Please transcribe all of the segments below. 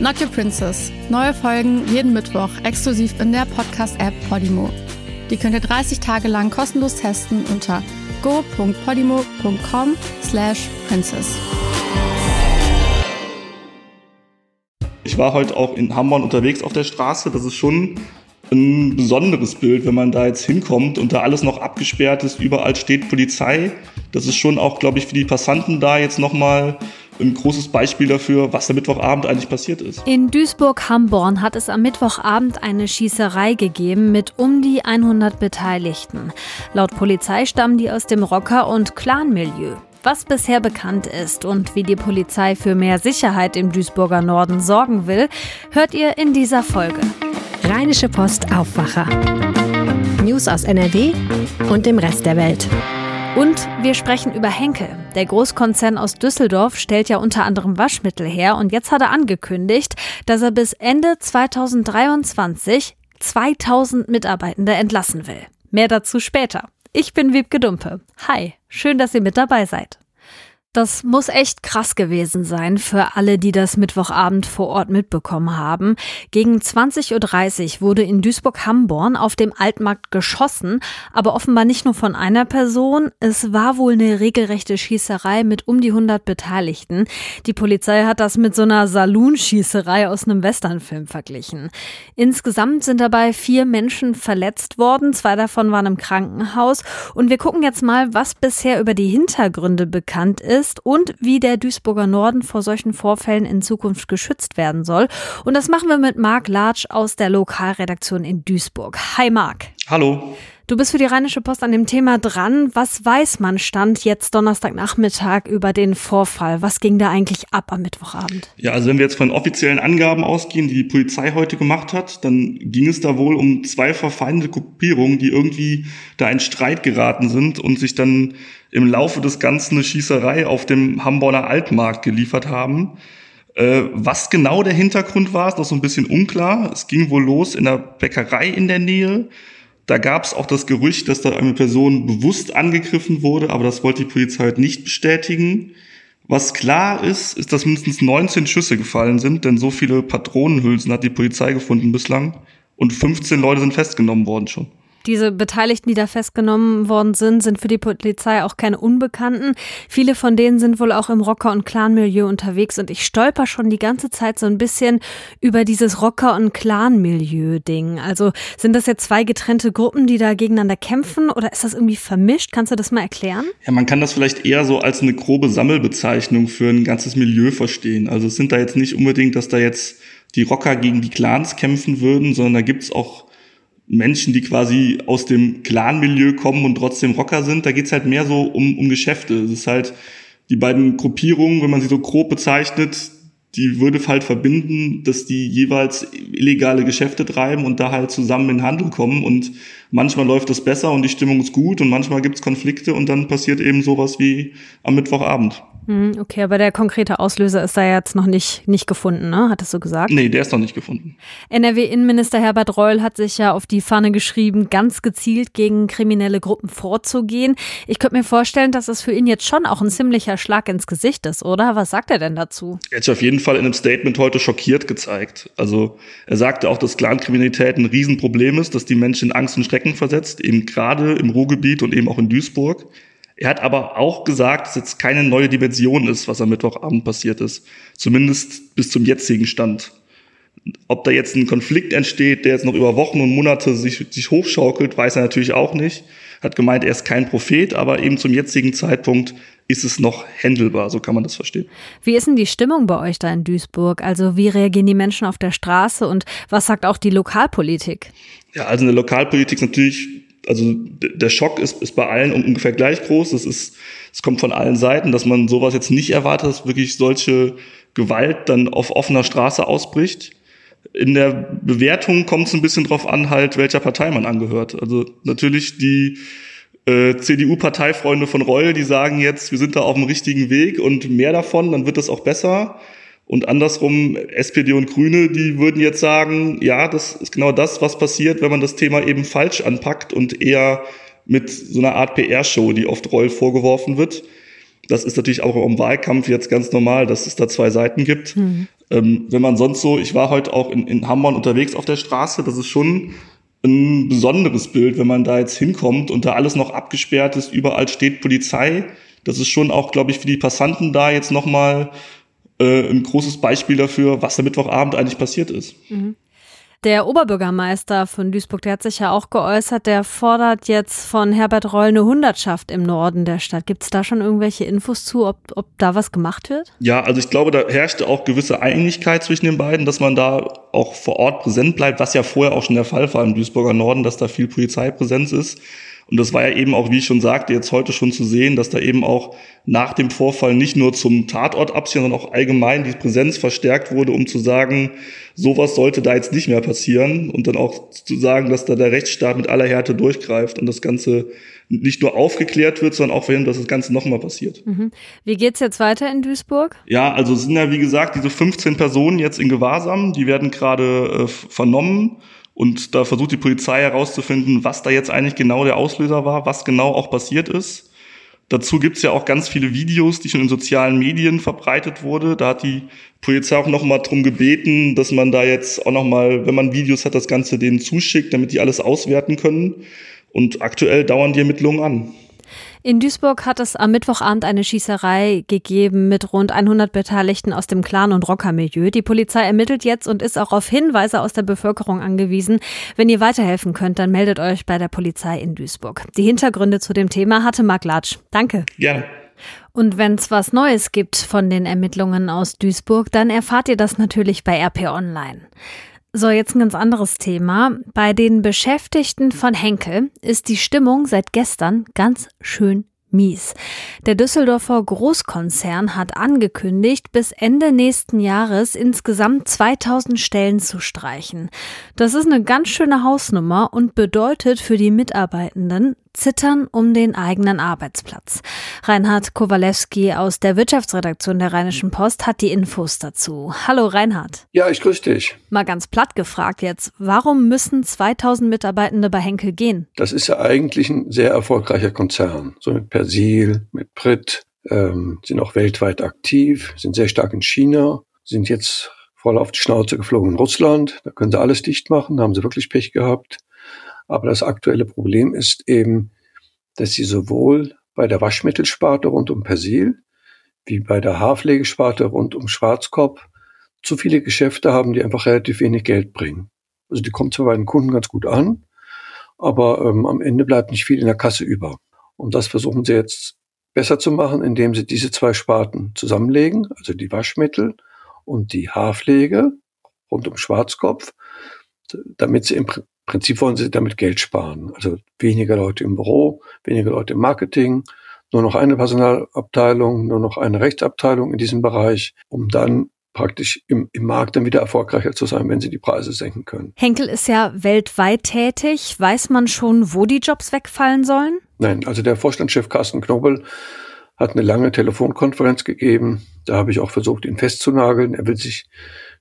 Not Your Princess. Neue Folgen jeden Mittwoch exklusiv in der Podcast-App Podimo. Die könnt ihr 30 Tage lang kostenlos testen unter go.podimo.com slash princess. Ich war heute auch in Hamburg unterwegs auf der Straße. Das ist schon ein besonderes Bild, wenn man da jetzt hinkommt und da alles noch abgesperrt ist. Überall steht Polizei. Das ist schon auch, glaube ich, für die Passanten da jetzt nochmal ein großes Beispiel dafür, was am Mittwochabend eigentlich passiert ist. In Duisburg-Hamborn hat es am Mittwochabend eine Schießerei gegeben mit um die 100 Beteiligten. Laut Polizei stammen die aus dem Rocker- und Clan-Milieu. Was bisher bekannt ist und wie die Polizei für mehr Sicherheit im Duisburger Norden sorgen will, hört ihr in dieser Folge. Rheinische Post Aufwacher. News aus NRW und dem Rest der Welt. Und wir sprechen über Henkel. Der Großkonzern aus Düsseldorf stellt ja unter anderem Waschmittel her und jetzt hat er angekündigt, dass er bis Ende 2023 2000 Mitarbeitende entlassen will. Mehr dazu später. Ich bin Wiebke Dumpe. Hi, schön, dass ihr mit dabei seid. Das muss echt krass gewesen sein für alle, die das Mittwochabend vor Ort mitbekommen haben. Gegen 20.30 Uhr wurde in Duisburg-Hamborn auf dem Altmarkt geschossen, aber offenbar nicht nur von einer Person. Es war wohl eine regelrechte Schießerei mit um die 100 Beteiligten. Die Polizei hat das mit so einer Saloon-Schießerei aus einem Westernfilm verglichen. Insgesamt sind dabei vier Menschen verletzt worden, zwei davon waren im Krankenhaus. Und wir gucken jetzt mal, was bisher über die Hintergründe bekannt ist ist und wie der Duisburger Norden vor solchen Vorfällen in Zukunft geschützt werden soll. Und das machen wir mit Marc Latsch aus der Lokalredaktion in Duisburg. Hi Marc. Hallo. Du bist für die Rheinische Post an dem Thema dran. Was weiß man Stand jetzt Donnerstagnachmittag über den Vorfall? Was ging da eigentlich ab am Mittwochabend? Ja, also wenn wir jetzt von offiziellen Angaben ausgehen, die die Polizei heute gemacht hat, dann ging es da wohl um zwei verfeindete Gruppierungen, die irgendwie da in Streit geraten sind und sich dann im Laufe des Ganzen eine Schießerei auf dem Hamburger Altmarkt geliefert haben. Äh, was genau der Hintergrund war, ist noch so ein bisschen unklar. Es ging wohl los in der Bäckerei in der Nähe. Da gab es auch das Gerücht, dass da eine Person bewusst angegriffen wurde, aber das wollte die Polizei halt nicht bestätigen. Was klar ist, ist, dass mindestens 19 Schüsse gefallen sind, denn so viele Patronenhülsen hat die Polizei gefunden bislang und 15 Leute sind festgenommen worden schon. Diese Beteiligten, die da festgenommen worden sind, sind für die Polizei auch keine Unbekannten. Viele von denen sind wohl auch im Rocker- und Clan-Milieu unterwegs und ich stolper schon die ganze Zeit so ein bisschen über dieses Rocker- und Clan-Milieu-Ding. Also sind das jetzt zwei getrennte Gruppen, die da gegeneinander kämpfen oder ist das irgendwie vermischt? Kannst du das mal erklären? Ja, man kann das vielleicht eher so als eine grobe Sammelbezeichnung für ein ganzes Milieu verstehen. Also es sind da jetzt nicht unbedingt, dass da jetzt die Rocker gegen die Clans kämpfen würden, sondern da gibt's auch Menschen, die quasi aus dem Clan-Milieu kommen und trotzdem Rocker sind. Da geht's halt mehr so um, um Geschäfte. Es ist halt die beiden Gruppierungen, wenn man sie so grob bezeichnet, die würde halt verbinden, dass die jeweils illegale Geschäfte treiben und da halt zusammen in Handel kommen. Und manchmal läuft das besser und die Stimmung ist gut und manchmal gibt's Konflikte und dann passiert eben sowas wie am Mittwochabend. Hm, okay, aber der konkrete Auslöser ist da jetzt noch nicht, nicht gefunden, ne? Hattest du gesagt? Nee, der ist noch nicht gefunden. NRW-Innenminister Herbert Reul hat sich ja auf die Fahne geschrieben, ganz gezielt gegen kriminelle Gruppen vorzugehen. Ich könnte mir vorstellen, dass das für ihn jetzt schon auch ein ziemlicher Schlag ins Gesicht ist, oder? Was sagt er denn dazu? Sich auf jeden Fall in einem Statement heute schockiert gezeigt. Also er sagte auch, dass Clankriminalität ein Riesenproblem ist, dass die Menschen in Angst und Schrecken versetzt, eben gerade im Ruhrgebiet und eben auch in Duisburg. Er hat aber auch gesagt, dass jetzt keine neue Dimension ist, was am Mittwochabend passiert ist. Zumindest bis zum jetzigen Stand. Ob da jetzt ein Konflikt entsteht, der jetzt noch über Wochen und Monate sich, sich hochschaukelt, weiß er natürlich auch nicht. Hat gemeint, er ist kein Prophet, aber eben zum jetzigen Zeitpunkt ist es noch händelbar, so kann man das verstehen. Wie ist denn die Stimmung bei euch da in Duisburg? Also wie reagieren die Menschen auf der Straße und was sagt auch die Lokalpolitik? Ja, also eine Lokalpolitik ist natürlich also der Schock ist, ist bei allen ungefähr gleich groß. Das ist, es kommt von allen Seiten, dass man sowas jetzt nicht erwartet, dass wirklich solche Gewalt dann auf offener Straße ausbricht. In der Bewertung kommt es ein bisschen drauf an, halt, welcher Partei man angehört. Also natürlich die äh, CDU-Parteifreunde von Reul, die sagen jetzt, wir sind da auf dem richtigen Weg und mehr davon, dann wird das auch besser. Und andersrum, SPD und Grüne, die würden jetzt sagen, ja, das ist genau das, was passiert, wenn man das Thema eben falsch anpackt und eher mit so einer Art PR-Show, die oft Reul vorgeworfen wird. Das ist natürlich auch im Wahlkampf jetzt ganz normal, dass es da zwei Seiten gibt. Mhm. Ähm, wenn man sonst so, ich war heute auch in, in Hamburg unterwegs auf der Straße, das ist schon ein besonderes Bild, wenn man da jetzt hinkommt und da alles noch abgesperrt ist, überall steht Polizei. Das ist schon auch, glaube ich, für die Passanten da jetzt nochmal äh, ein großes Beispiel dafür, was der Mittwochabend eigentlich passiert ist. Mhm. Der Oberbürgermeister von Duisburg, der hat sich ja auch geäußert, der fordert jetzt von Herbert Reul eine Hundertschaft im Norden der Stadt. Gibt es da schon irgendwelche Infos zu, ob, ob da was gemacht wird? Ja, also ich glaube, da herrschte auch gewisse Einigkeit zwischen den beiden, dass man da auch vor Ort präsent bleibt, was ja vorher auch schon der Fall war im Duisburger Norden, dass da viel Polizeipräsenz ist. Und das war ja eben auch, wie ich schon sagte, jetzt heute schon zu sehen, dass da eben auch nach dem Vorfall nicht nur zum Tatort abziehen, sondern auch allgemein die Präsenz verstärkt wurde, um zu sagen, sowas sollte da jetzt nicht mehr passieren und dann auch zu sagen, dass da der Rechtsstaat mit aller Härte durchgreift und das Ganze nicht nur aufgeklärt wird, sondern auch verhindert, dass das Ganze nochmal passiert. Mhm. Wie geht's jetzt weiter in Duisburg? Ja, also sind ja wie gesagt diese 15 Personen jetzt in Gewahrsam, die werden gerade äh, vernommen. Und da versucht die Polizei herauszufinden, was da jetzt eigentlich genau der Auslöser war, was genau auch passiert ist. Dazu gibt's ja auch ganz viele Videos, die schon in sozialen Medien verbreitet wurde. Da hat die Polizei auch nochmal drum gebeten, dass man da jetzt auch nochmal, wenn man Videos hat, das Ganze denen zuschickt, damit die alles auswerten können. Und aktuell dauern die Ermittlungen an. In Duisburg hat es am Mittwochabend eine Schießerei gegeben mit rund 100 Beteiligten aus dem Clan- und Rockermilieu. Die Polizei ermittelt jetzt und ist auch auf Hinweise aus der Bevölkerung angewiesen. Wenn ihr weiterhelfen könnt, dann meldet euch bei der Polizei in Duisburg. Die Hintergründe zu dem Thema hatte Marc Latsch. Danke. Ja. Und wenn es was Neues gibt von den Ermittlungen aus Duisburg, dann erfahrt ihr das natürlich bei RP Online. So, jetzt ein ganz anderes Thema. Bei den Beschäftigten von Henkel ist die Stimmung seit gestern ganz schön mies. Der Düsseldorfer Großkonzern hat angekündigt, bis Ende nächsten Jahres insgesamt 2000 Stellen zu streichen. Das ist eine ganz schöne Hausnummer und bedeutet für die Mitarbeitenden Zittern um den eigenen Arbeitsplatz. Reinhard Kowalewski aus der Wirtschaftsredaktion der Rheinischen Post hat die Infos dazu. Hallo Reinhard. Ja, ich grüße dich. Mal ganz platt gefragt jetzt, warum müssen 2000 Mitarbeitende bei Henkel gehen? Das ist ja eigentlich ein sehr erfolgreicher Konzern. So mit Persil, mit Brit, ähm, sind auch weltweit aktiv, sind sehr stark in China, sind jetzt voll auf die Schnauze geflogen in Russland. Da können sie alles dicht machen, da haben sie wirklich Pech gehabt. Aber das aktuelle Problem ist eben, dass sie sowohl bei der Waschmittelsparte rund um Persil wie bei der Haarpflegesparte rund um Schwarzkopf zu viele Geschäfte haben, die einfach relativ wenig Geld bringen. Also die kommt zwar bei den Kunden ganz gut an, aber ähm, am Ende bleibt nicht viel in der Kasse über. Und das versuchen sie jetzt besser zu machen, indem sie diese zwei Sparten zusammenlegen, also die Waschmittel und die Haarpflege rund um Schwarzkopf, damit sie im Prinzip wollen sie damit Geld sparen. Also weniger Leute im Büro, weniger Leute im Marketing, nur noch eine Personalabteilung, nur noch eine Rechtsabteilung in diesem Bereich, um dann praktisch im, im Markt dann wieder erfolgreicher zu sein, wenn sie die Preise senken können. Henkel ist ja weltweit tätig. Weiß man schon, wo die Jobs wegfallen sollen? Nein, also der Vorstandschef Carsten Knobel hat eine lange Telefonkonferenz gegeben. Da habe ich auch versucht, ihn festzunageln. Er will sich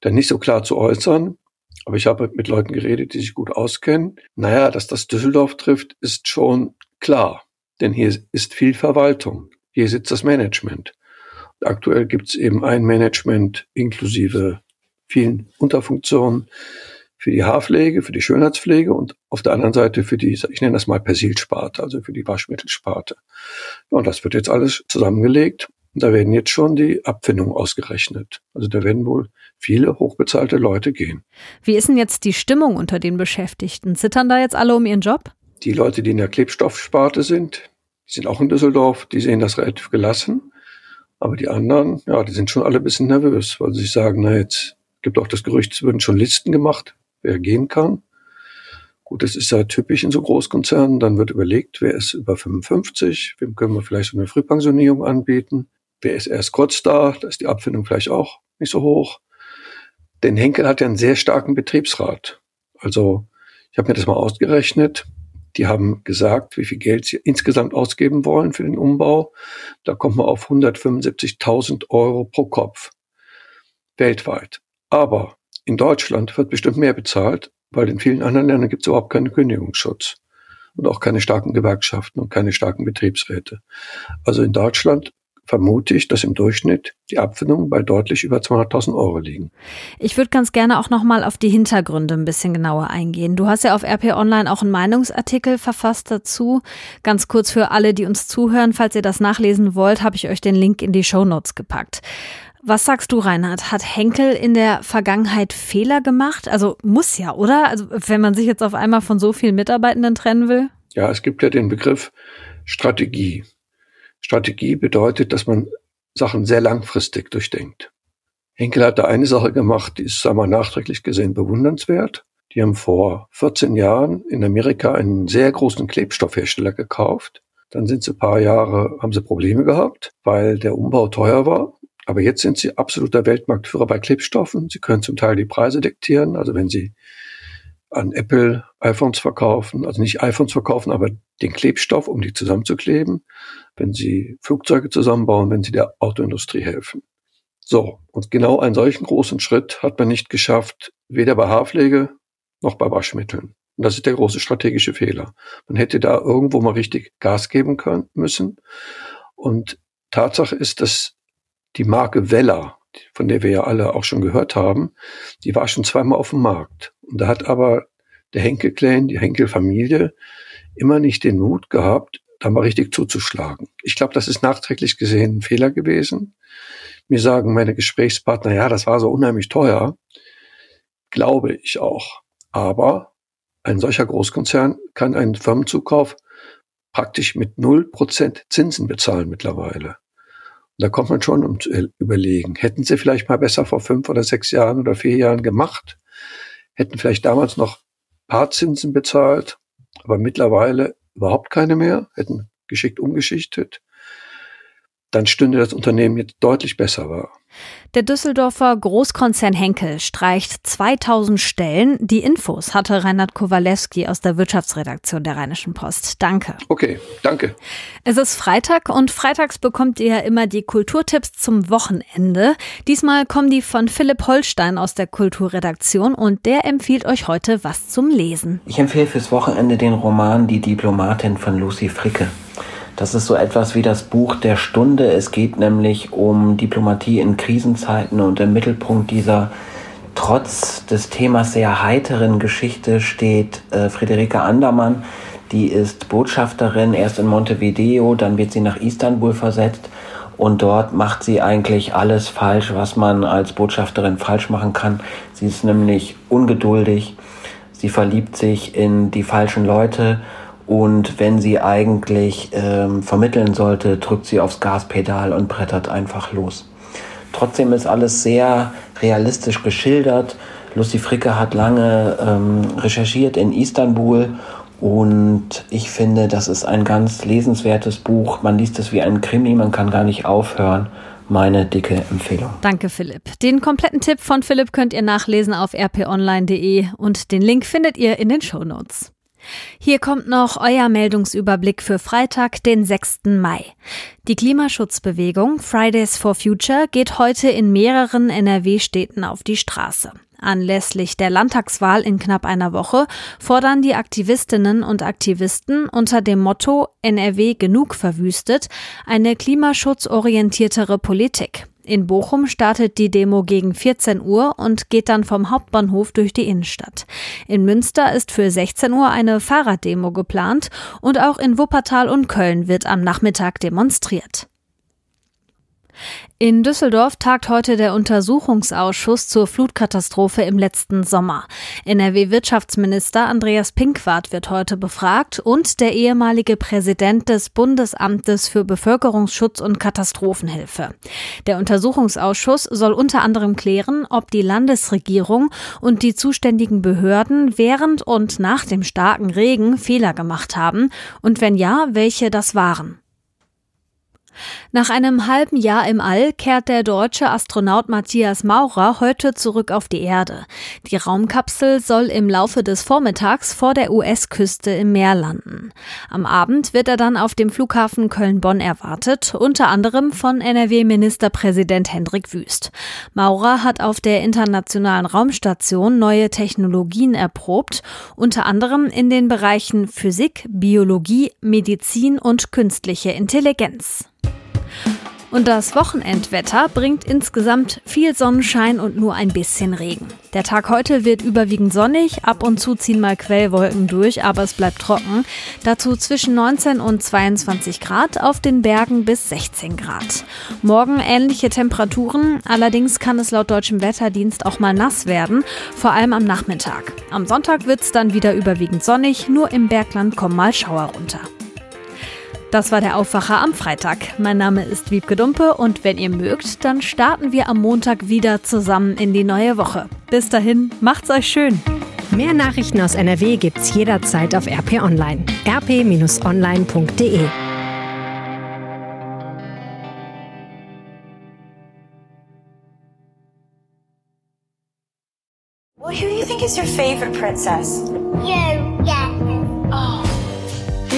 dann nicht so klar zu äußern. Aber ich habe mit Leuten geredet, die sich gut auskennen. Naja, dass das Düsseldorf trifft, ist schon klar. Denn hier ist viel Verwaltung. Hier sitzt das Management. Aktuell gibt es eben ein Management inklusive vielen Unterfunktionen für die Haarpflege, für die Schönheitspflege und auf der anderen Seite für die, ich nenne das mal Persilsparte, also für die Waschmittelsparte. Und das wird jetzt alles zusammengelegt da werden jetzt schon die Abfindungen ausgerechnet. Also da werden wohl viele hochbezahlte Leute gehen. Wie ist denn jetzt die Stimmung unter den Beschäftigten? Zittern da jetzt alle um ihren Job? Die Leute, die in der Klebstoffsparte sind, die sind auch in Düsseldorf, die sehen das relativ gelassen. Aber die anderen, ja, die sind schon alle ein bisschen nervös, weil sie sich sagen, na jetzt gibt auch das Gerücht, es würden schon Listen gemacht, wer gehen kann. Gut, das ist ja typisch in so Großkonzernen. Dann wird überlegt, wer ist über 55, wem können wir vielleicht so eine Frühpensionierung anbieten wer ist erst kurz da, da ist die Abfindung vielleicht auch nicht so hoch. Denn Henkel hat ja einen sehr starken Betriebsrat. Also ich habe mir das mal ausgerechnet. Die haben gesagt, wie viel Geld sie insgesamt ausgeben wollen für den Umbau. Da kommt man auf 175.000 Euro pro Kopf weltweit. Aber in Deutschland wird bestimmt mehr bezahlt, weil in vielen anderen Ländern gibt es überhaupt keinen Kündigungsschutz und auch keine starken Gewerkschaften und keine starken Betriebsräte. Also in Deutschland vermute ich, dass im Durchschnitt die Abfindungen bei deutlich über 200.000 Euro liegen. Ich würde ganz gerne auch nochmal auf die Hintergründe ein bisschen genauer eingehen. Du hast ja auf RP Online auch einen Meinungsartikel verfasst dazu. Ganz kurz für alle, die uns zuhören, falls ihr das nachlesen wollt, habe ich euch den Link in die Show Notes gepackt. Was sagst du, Reinhard? Hat Henkel in der Vergangenheit Fehler gemacht? Also muss ja, oder? Also wenn man sich jetzt auf einmal von so vielen Mitarbeitenden trennen will? Ja, es gibt ja den Begriff Strategie. Strategie bedeutet, dass man Sachen sehr langfristig durchdenkt. Henkel hat da eine Sache gemacht, die ist, wir, nachträglich gesehen bewundernswert. Die haben vor 14 Jahren in Amerika einen sehr großen Klebstoffhersteller gekauft. Dann sind sie ein paar Jahre, haben sie Probleme gehabt, weil der Umbau teuer war. Aber jetzt sind sie absoluter Weltmarktführer bei Klebstoffen. Sie können zum Teil die Preise diktieren. Also wenn sie an Apple iPhones verkaufen, also nicht iPhones verkaufen, aber den Klebstoff, um die zusammenzukleben, wenn sie Flugzeuge zusammenbauen, wenn sie der Autoindustrie helfen. So, und genau einen solchen großen Schritt hat man nicht geschafft, weder bei Haarpflege noch bei Waschmitteln. Und das ist der große strategische Fehler. Man hätte da irgendwo mal richtig Gas geben können, müssen. Und Tatsache ist, dass die Marke Weller, von der wir ja alle auch schon gehört haben, die war schon zweimal auf dem Markt. Und da hat aber der Henkel-Clan, die Henkel-Familie, immer nicht den Mut gehabt, da mal richtig zuzuschlagen. Ich glaube, das ist nachträglich gesehen ein Fehler gewesen. Mir sagen meine Gesprächspartner, ja, das war so unheimlich teuer. Glaube ich auch. Aber ein solcher Großkonzern kann einen Firmenzukauf praktisch mit null Prozent Zinsen bezahlen mittlerweile. Da kommt man schon um zu überlegen, hätten sie vielleicht mal besser vor fünf oder sechs Jahren oder vier Jahren gemacht, hätten vielleicht damals noch Paarzinsen bezahlt, aber mittlerweile überhaupt keine mehr, hätten geschickt umgeschichtet dann stünde das Unternehmen jetzt deutlich besser war. Der Düsseldorfer Großkonzern Henkel streicht 2000 Stellen. Die Infos hatte Reinhard Kowalewski aus der Wirtschaftsredaktion der Rheinischen Post. Danke. Okay, danke. Es ist Freitag und freitags bekommt ihr ja immer die Kulturtipps zum Wochenende. Diesmal kommen die von Philipp Holstein aus der Kulturredaktion und der empfiehlt euch heute was zum Lesen. Ich empfehle fürs Wochenende den Roman Die Diplomatin von Lucy Fricke. Das ist so etwas wie das Buch der Stunde. Es geht nämlich um Diplomatie in Krisenzeiten und im Mittelpunkt dieser trotz des Themas sehr heiteren Geschichte steht äh, Friederike Andermann. Die ist Botschafterin erst in Montevideo, dann wird sie nach Istanbul versetzt und dort macht sie eigentlich alles falsch, was man als Botschafterin falsch machen kann. Sie ist nämlich ungeduldig, sie verliebt sich in die falschen Leute und wenn sie eigentlich ähm, vermitteln sollte, drückt sie aufs Gaspedal und brettert einfach los. Trotzdem ist alles sehr realistisch geschildert. Lucy Fricke hat lange ähm, recherchiert in Istanbul und ich finde, das ist ein ganz lesenswertes Buch. Man liest es wie ein Krimi, man kann gar nicht aufhören. Meine dicke Empfehlung. Danke, Philipp. Den kompletten Tipp von Philipp könnt ihr nachlesen auf rponline.de und den Link findet ihr in den Show Notes. Hier kommt noch euer Meldungsüberblick für Freitag, den 6. Mai. Die Klimaschutzbewegung Fridays for Future geht heute in mehreren NRW-Städten auf die Straße. Anlässlich der Landtagswahl in knapp einer Woche fordern die Aktivistinnen und Aktivisten unter dem Motto NRW genug verwüstet eine klimaschutzorientiertere Politik. In Bochum startet die Demo gegen 14 Uhr und geht dann vom Hauptbahnhof durch die Innenstadt. In Münster ist für 16 Uhr eine Fahrraddemo geplant und auch in Wuppertal und Köln wird am Nachmittag demonstriert. In Düsseldorf tagt heute der Untersuchungsausschuss zur Flutkatastrophe im letzten Sommer. NRW-Wirtschaftsminister Andreas Pinkwart wird heute befragt und der ehemalige Präsident des Bundesamtes für Bevölkerungsschutz und Katastrophenhilfe. Der Untersuchungsausschuss soll unter anderem klären, ob die Landesregierung und die zuständigen Behörden während und nach dem starken Regen Fehler gemacht haben und wenn ja, welche das waren. Nach einem halben Jahr im All kehrt der deutsche Astronaut Matthias Maurer heute zurück auf die Erde. Die Raumkapsel soll im Laufe des Vormittags vor der US-Küste im Meer landen. Am Abend wird er dann auf dem Flughafen Köln-Bonn erwartet, unter anderem von NRW-Ministerpräsident Hendrik Wüst. Maurer hat auf der Internationalen Raumstation neue Technologien erprobt, unter anderem in den Bereichen Physik, Biologie, Medizin und künstliche Intelligenz. Und das Wochenendwetter bringt insgesamt viel Sonnenschein und nur ein bisschen Regen. Der Tag heute wird überwiegend sonnig, ab und zu ziehen mal Quellwolken durch, aber es bleibt trocken. Dazu zwischen 19 und 22 Grad, auf den Bergen bis 16 Grad. Morgen ähnliche Temperaturen, allerdings kann es laut deutschem Wetterdienst auch mal nass werden, vor allem am Nachmittag. Am Sonntag wird es dann wieder überwiegend sonnig, nur im Bergland kommen mal Schauer runter. Das war der Aufwacher am Freitag. Mein Name ist Wiebke Dumpe und wenn ihr mögt, dann starten wir am Montag wieder zusammen in die neue Woche. Bis dahin, macht's euch schön. Mehr Nachrichten aus NRW gibt's jederzeit auf RP Online. rp-online.de Well, who do you think is your favorite princess? You, yeah. Oh.